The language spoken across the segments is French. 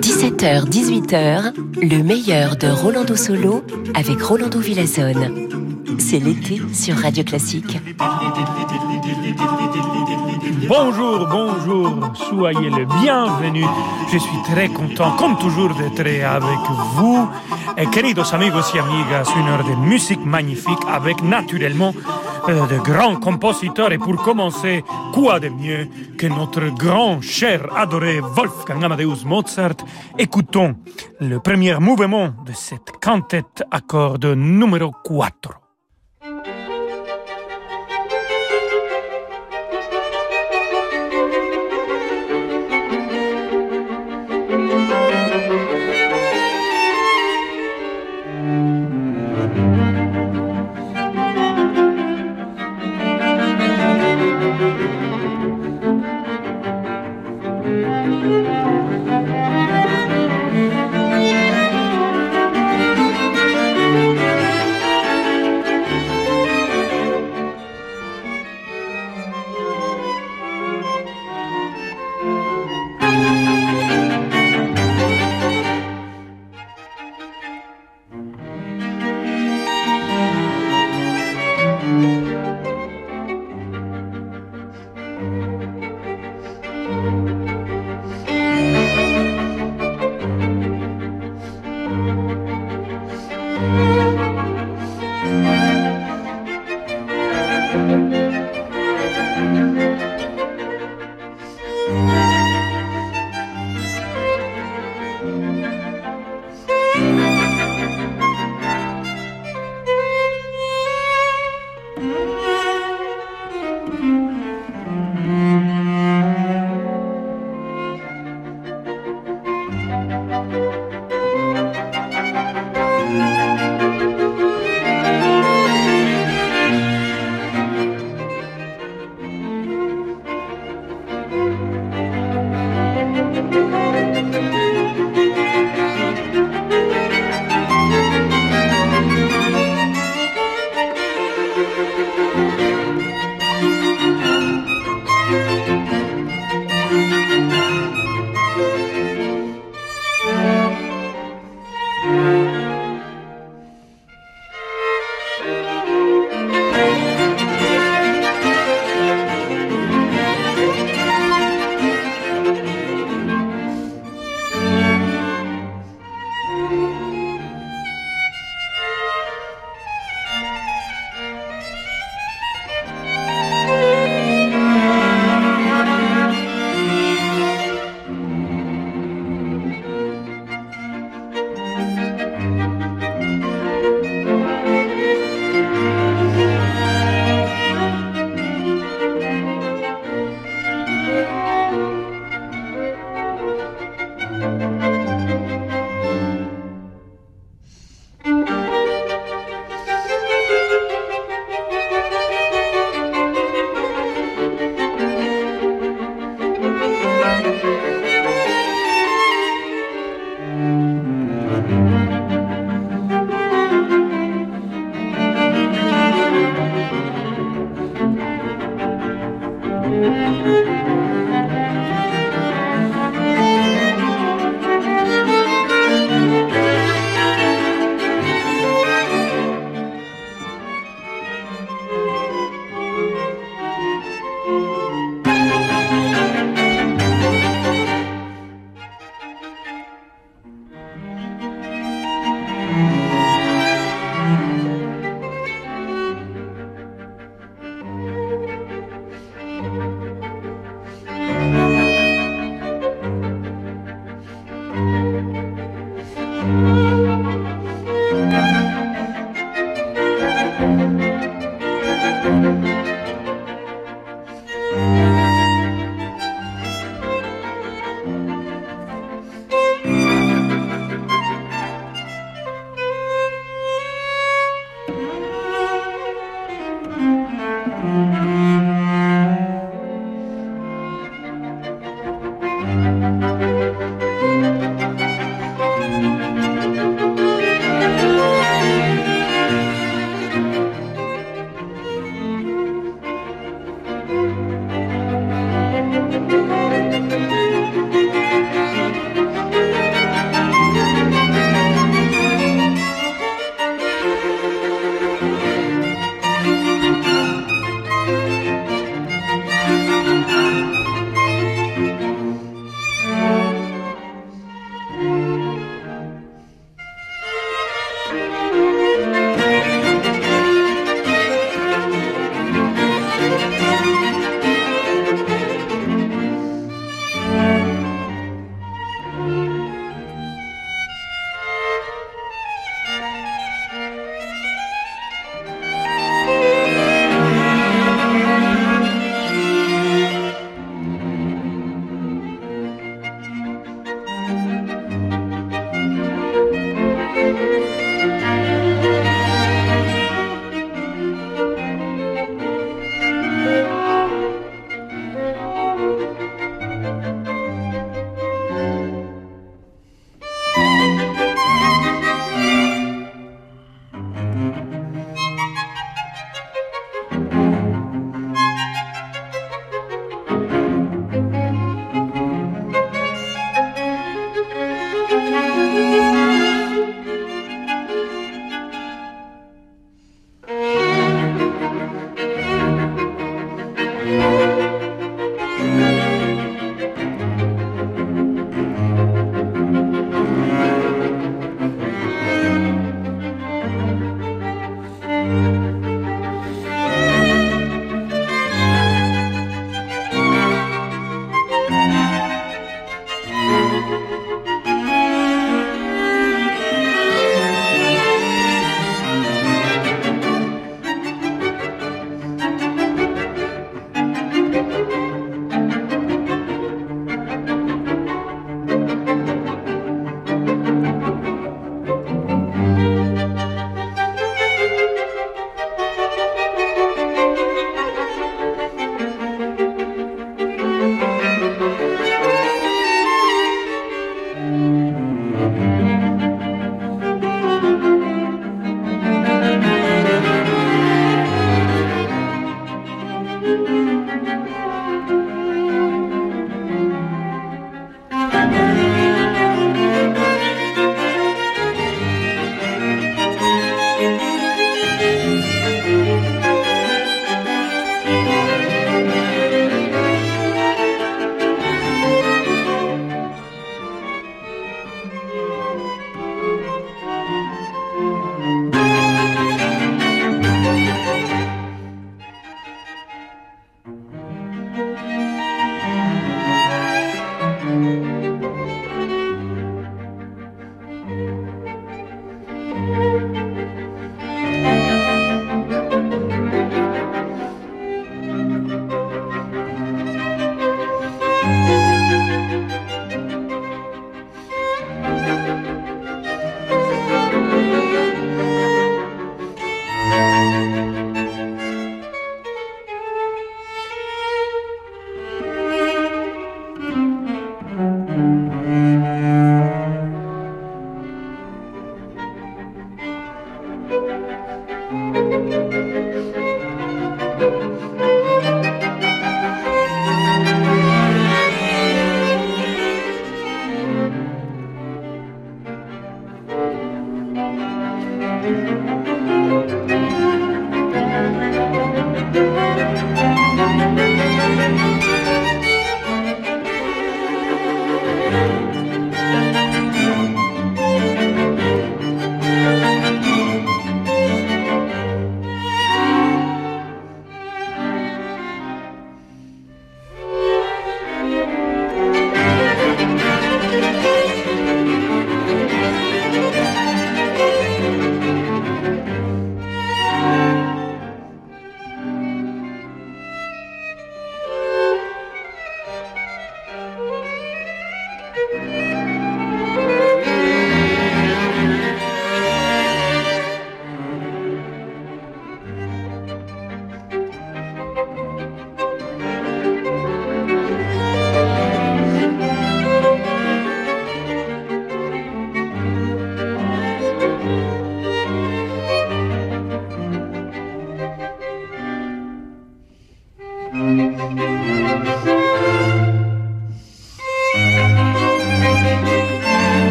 17h, 18h, le meilleur de Rolando Solo avec Rolando Villazone. C'est l'été sur Radio Classique. Bonjour, bonjour, soyez le bienvenu. Je suis très content, comme toujours, d'être avec vous. Queridos amigos y amigas, une heure de musique magnifique avec naturellement euh, de grands compositeurs. Et pour commencer, quoi de mieux que notre grand, cher, adoré Wolfgang Amadeus Mozart Écoutons le premier mouvement de cette quintette à cordes numéro 4.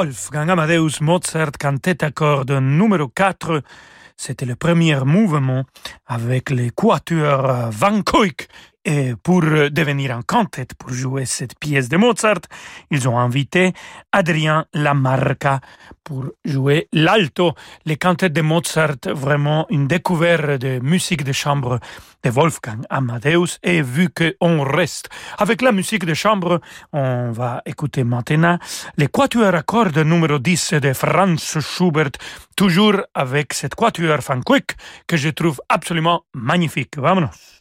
Wolfgang Amadeus Mozart, cantate à cordes numéro 4. C'était le premier mouvement avec les quatuors Van Koik et pour devenir en cantate pour jouer cette pièce de Mozart, ils ont invité Adrien Lamarca pour jouer l'alto. Les cantates de Mozart, vraiment une découverte de musique de chambre de Wolfgang Amadeus. Et vu qu'on reste avec la musique de chambre, on va écouter maintenant les quatuors à cordes numéro 10 de Franz Schubert, toujours avec cette quatuor Koik que je trouve absolument magnifique. Vamonos!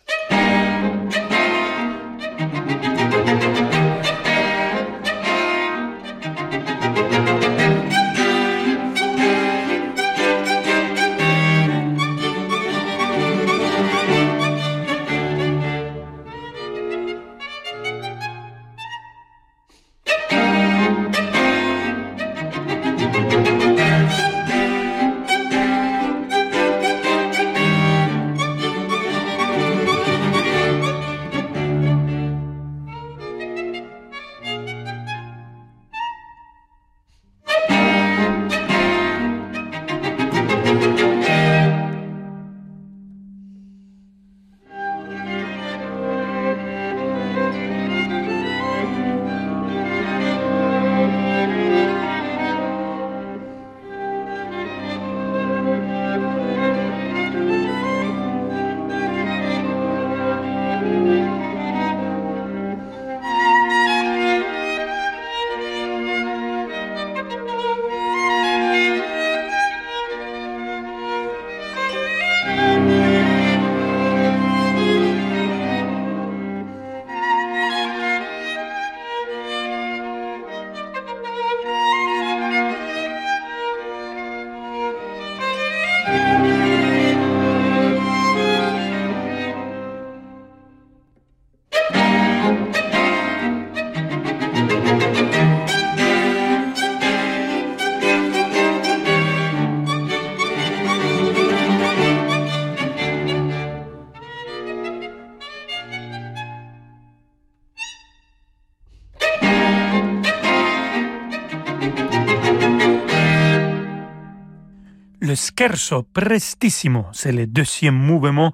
Scherzo prestissimo, c'est le deuxième mouvement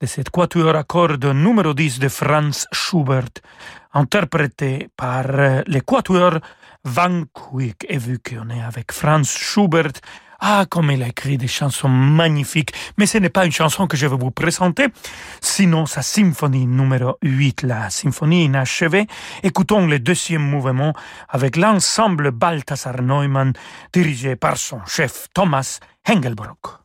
de cette quatuor à cordes numéro 10 de Franz Schubert, interprété par euh, le quatuor Van Quick. Et vu qu'on est avec Franz Schubert, ah, comme il a écrit des chansons magnifiques, mais ce n'est pas une chanson que je vais vous présenter, sinon sa symphonie numéro 8, la symphonie inachevée. Écoutons le deuxième mouvement avec l'ensemble Balthasar Neumann dirigé par son chef Thomas Hengelbrock.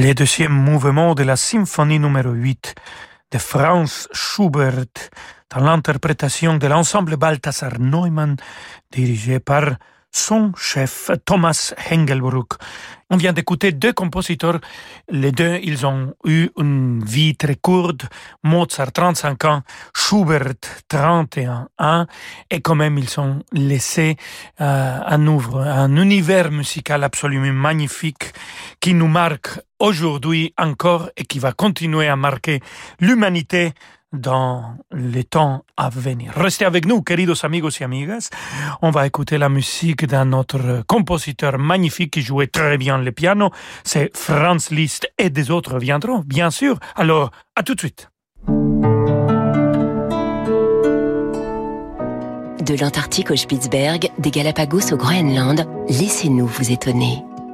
Le deuxième mouvement de la symphonie numéro 8 de Franz Schubert dans l'interprétation de l'ensemble Balthasar Neumann dirigé par son chef Thomas Hengelbruck. On vient d'écouter deux compositeurs. Les deux, ils ont eu une vie très courte. Mozart, 35 ans, Schubert, 31 ans. Et quand même, ils ont laissé euh, un, ouvre, un univers musical absolument magnifique qui nous marque aujourd'hui encore et qui va continuer à marquer l'humanité dans les temps à venir. Restez avec nous, queridos amigos y amigas. On va écouter la musique d'un autre compositeur magnifique qui jouait très bien le piano. C'est Franz Liszt et des autres viendront, bien sûr. Alors, à tout de suite. De l'Antarctique au Spitzberg, des Galapagos au Groenland, laissez-nous vous étonner.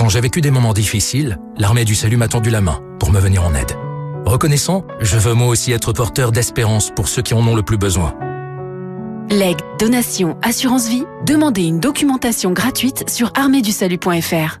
Quand j'ai vécu des moments difficiles, l'armée du salut m'a tendu la main pour me venir en aide. Reconnaissant, je veux moi aussi être porteur d'espérance pour ceux qui en ont le plus besoin. Legs, donation, assurance vie, demandez une documentation gratuite sur arméedusalut.fr.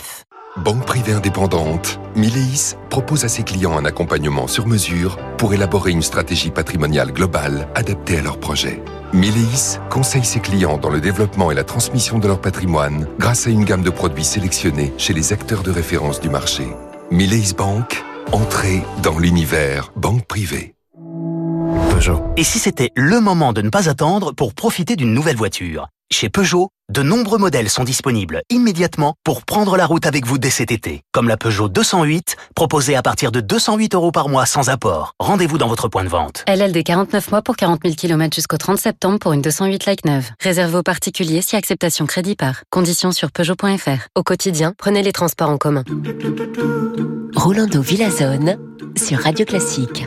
Banque privée indépendante, Mileis propose à ses clients un accompagnement sur mesure pour élaborer une stratégie patrimoniale globale adaptée à leurs projets. Mileis conseille ses clients dans le développement et la transmission de leur patrimoine grâce à une gamme de produits sélectionnés chez les acteurs de référence du marché. Mileis Bank, entrée dans l'univers banque privée. Et si c'était le moment de ne pas attendre pour profiter d'une nouvelle voiture? Chez Peugeot, de nombreux modèles sont disponibles immédiatement pour prendre la route avec vous dès cet été. Comme la Peugeot 208, proposée à partir de 208 euros par mois sans apport. Rendez-vous dans votre point de vente. LLD 49 mois pour 40 000 km jusqu'au 30 septembre pour une 208 like neuve. Réservé aux particuliers si acceptation crédit par. Conditions sur Peugeot.fr. Au quotidien, prenez les transports en commun. Rolando Villazone sur Radio Classique.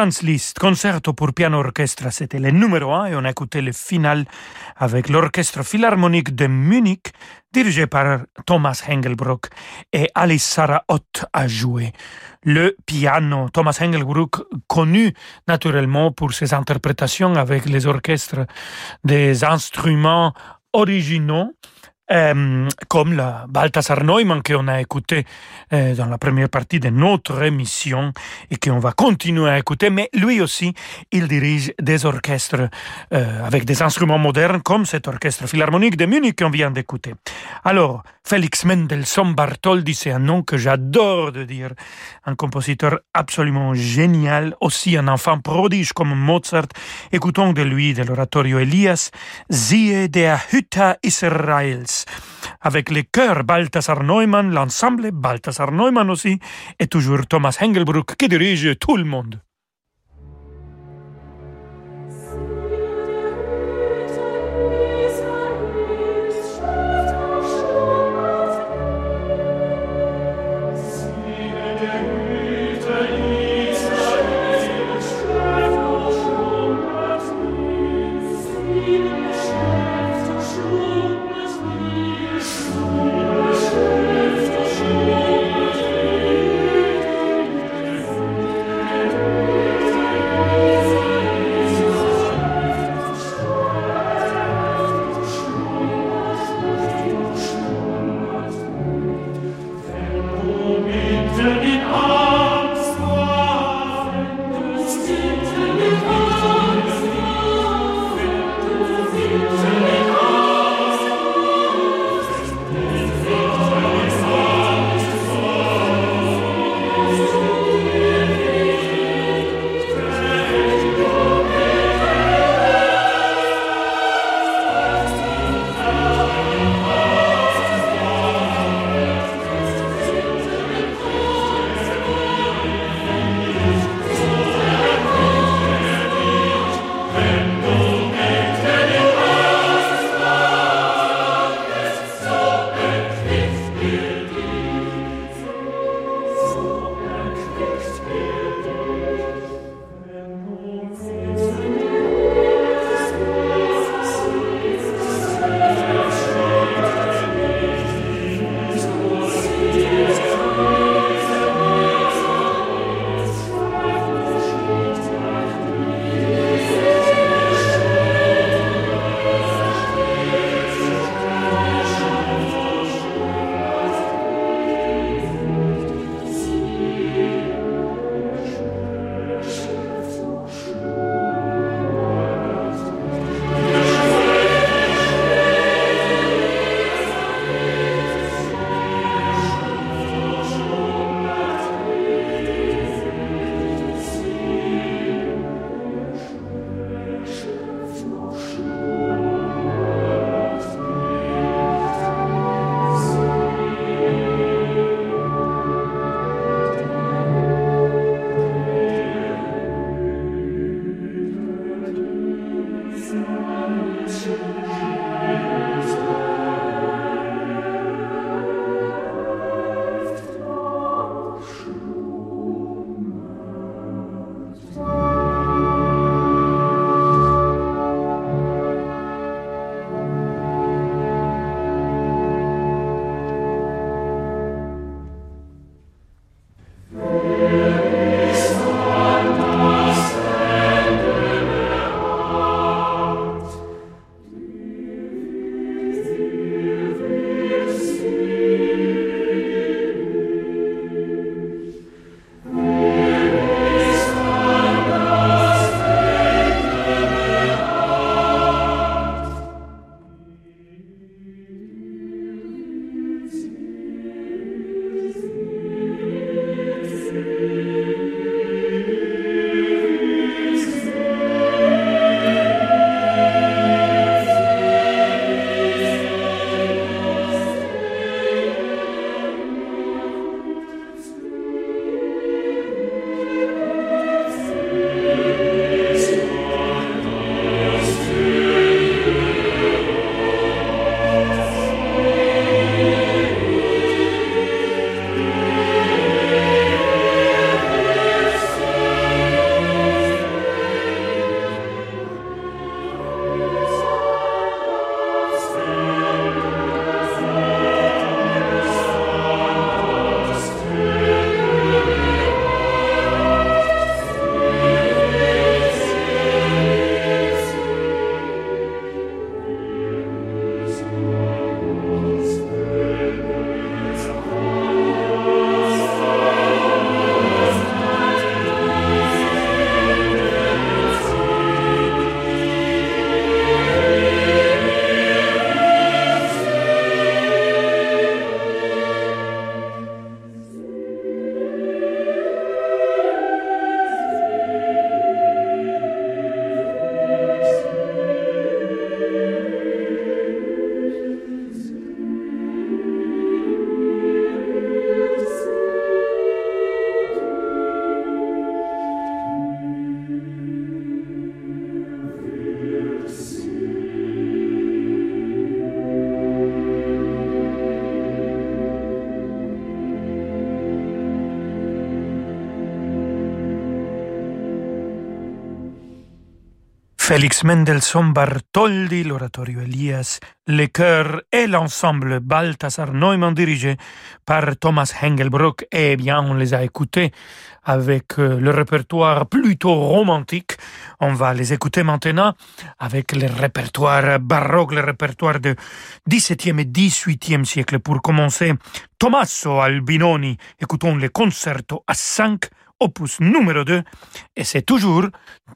Franz Liszt, concerto pour piano orchestre, c'était le numéro un et on a écouté le final avec l'orchestre philharmonique de Munich, dirigé par Thomas Hengelbrock et Alice Sarah Ott a joué le piano. Thomas Hengelbrock, connu naturellement pour ses interprétations avec les orchestres des instruments originaux euh, comme la Balthasar Neumann qu'on a écouté euh, dans la première partie de notre émission et qu'on va continuer à écouter, mais lui aussi, il dirige des orchestres euh, avec des instruments modernes comme cet orchestre philharmonique de Munich qu'on vient d'écouter. Alors, Félix Mendelssohn Bartholdy, c'est un nom que j'adore de dire, un compositeur absolument génial, aussi un enfant prodige comme Mozart. Écoutons de lui, de l'oratorio Elias, Siehe der Hütte Israels avec les chœurs Balthasar Neumann, l'ensemble Balthasar Neumann aussi, et toujours Thomas Hengelbruck qui dirige tout le monde. Félix Mendelssohn Bartholdi, l'oratorio Elias, le chœur et l'ensemble Balthasar Neumann dirigé par Thomas Hengelbrock. Eh bien, on les a écoutés avec euh, le répertoire plutôt romantique. On va les écouter maintenant avec le répertoire baroque, le répertoire du XVIIe et XVIIIe siècle. Pour commencer, Tommaso Albinoni. Écoutons le concerto à 5 opus numéro 2, et c'est toujours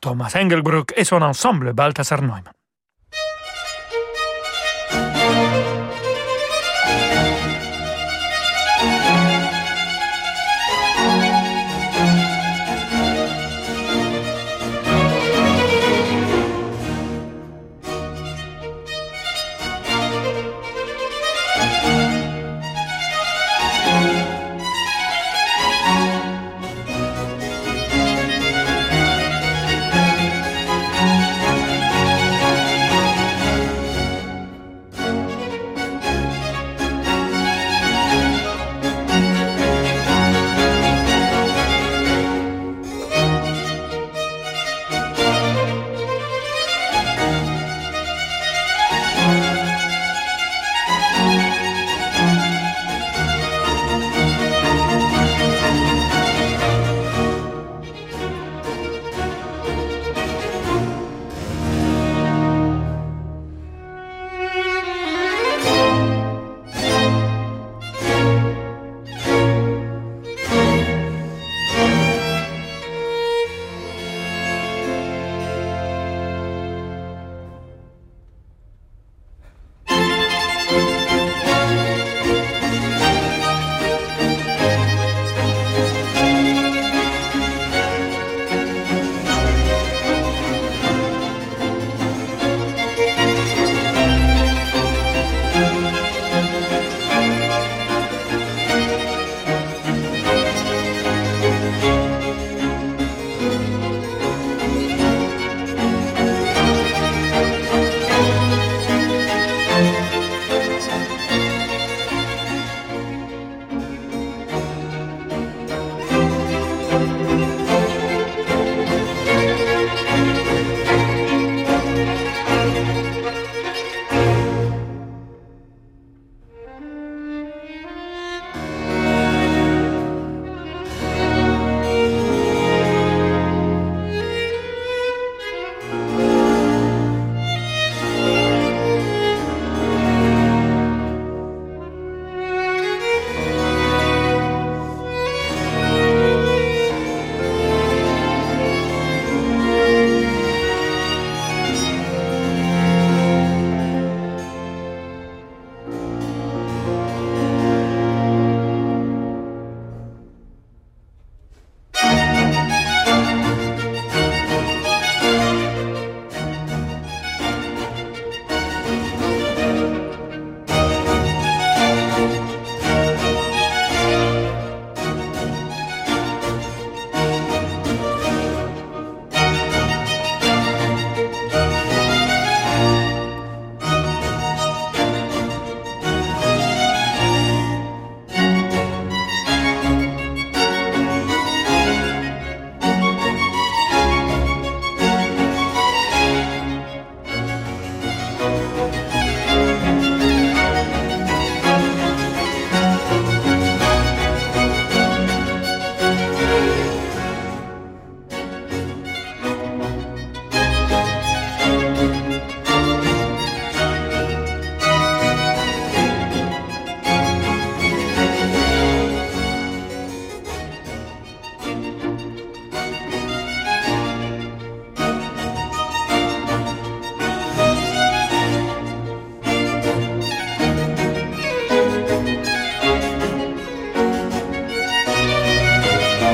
Thomas Engelbrock et son ensemble Balthasar Neumann.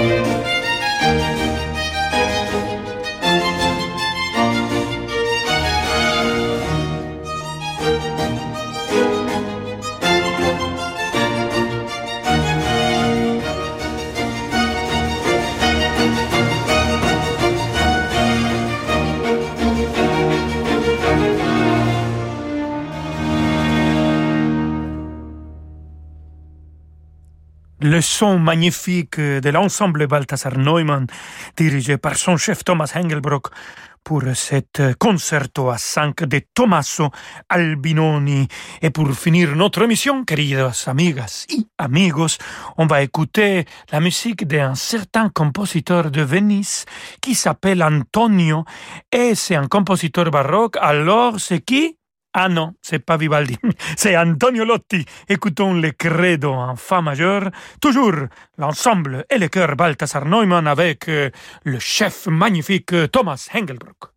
Música le son magnifique de l'ensemble Balthasar Neumann, dirigé par son chef Thomas Hengelbrock, pour cet concerto à 5 de Tommaso Albinoni. Et pour finir notre émission, queridos amigas y amigos, on va écouter la musique d'un certain compositeur de Venise qui s'appelle Antonio et c'est un compositeur baroque. Alors, c'est qui? Ah non, c'est pas Vivaldi, c'est Antonio Lotti. Écoutons le credo en fa majeur, toujours l'ensemble et le chœur Balthasar Neumann avec euh, le chef magnifique Thomas Hengelbrock.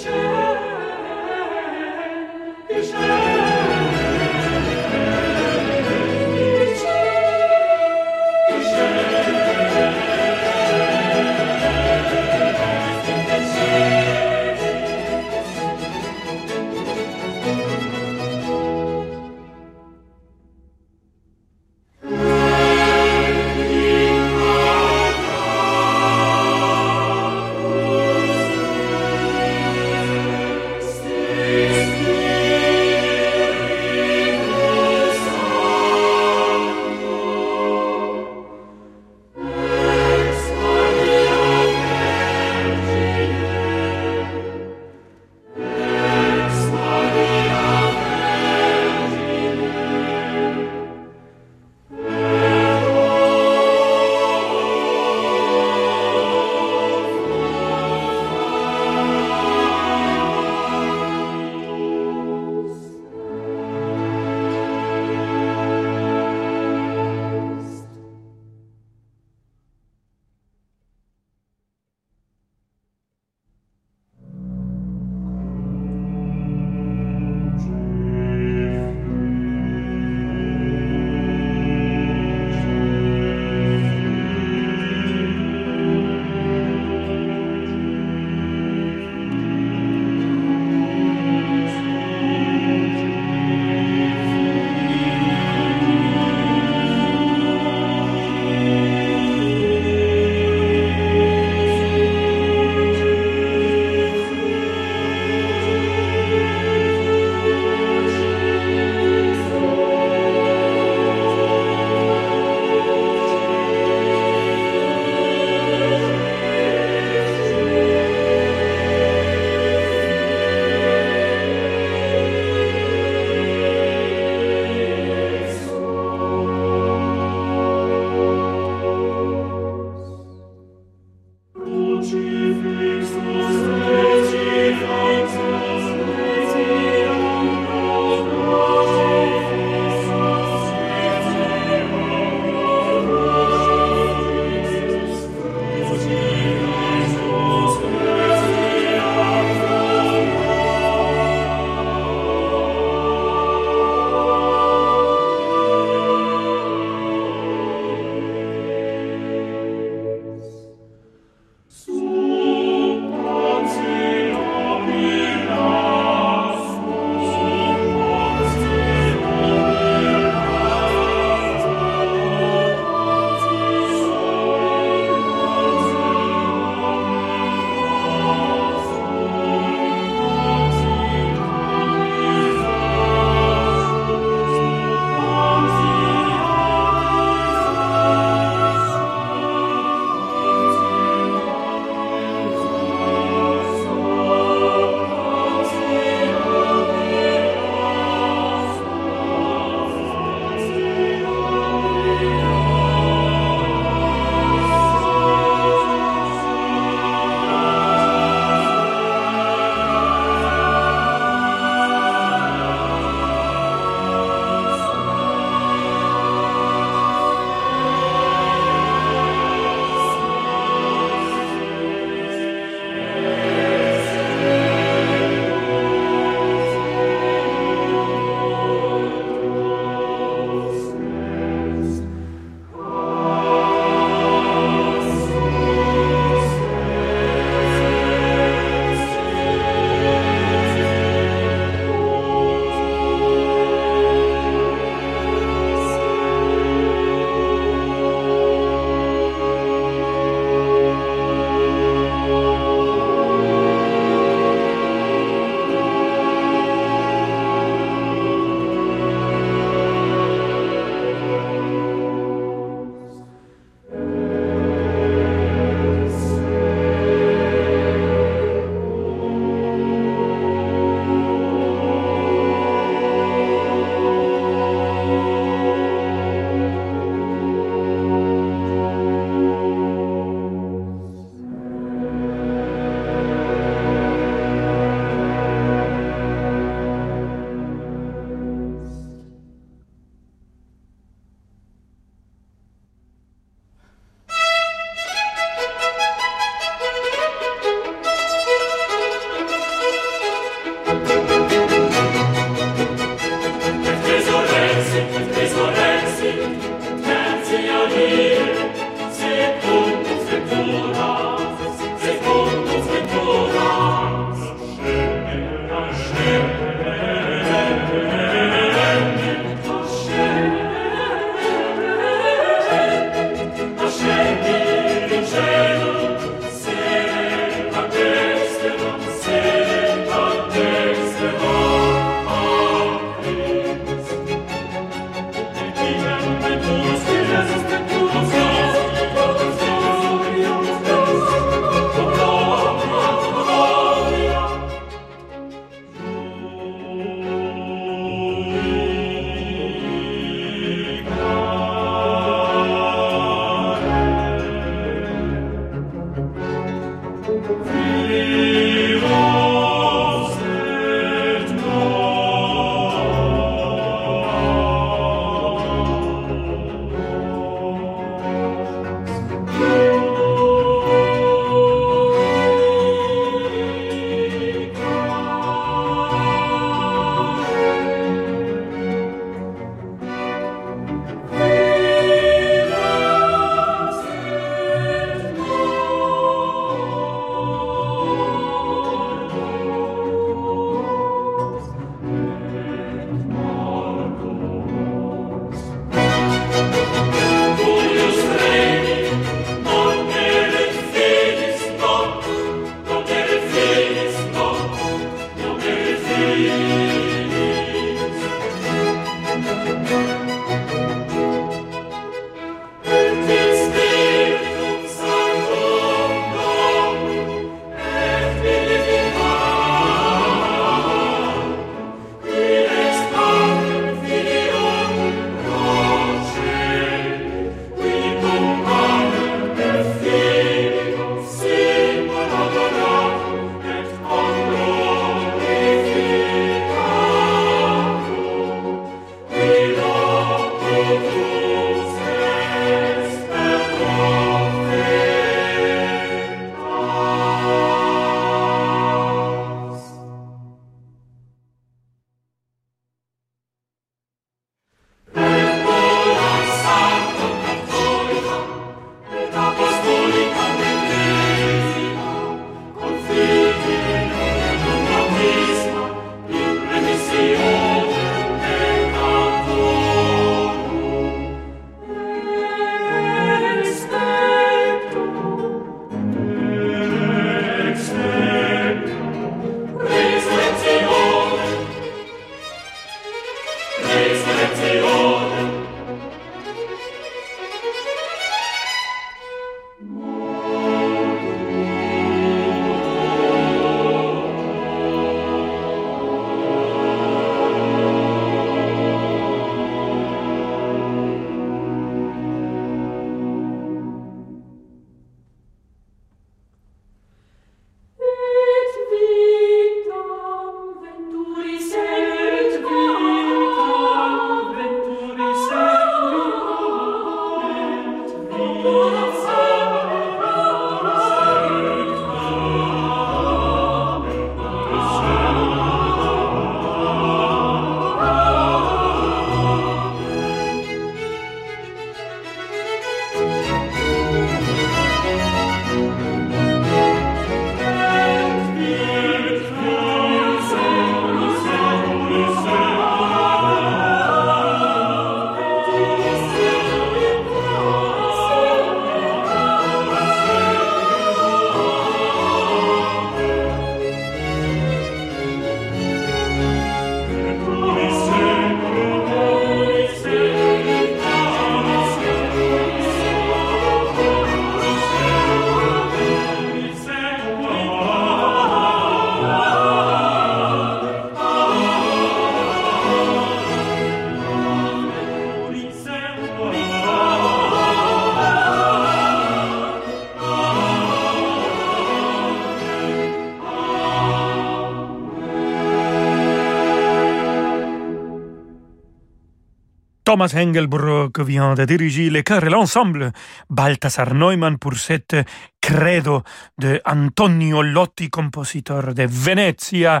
Thomas Engelbrock vient de diriger les chœurs et l'ensemble Balthasar Neumann pour cette credo de Antonio Lotti, compositeur de Venezia.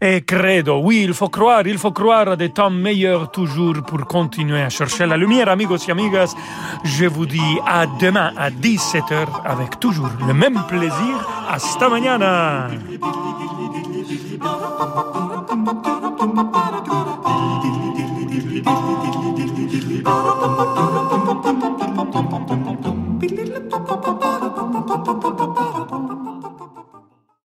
Et credo, oui, il faut croire, il faut croire à des temps meilleurs toujours pour continuer à chercher la lumière, amigos et amigas. Je vous dis à demain à 17h avec toujours le même plaisir. Hasta mañana! pa, pa, pa,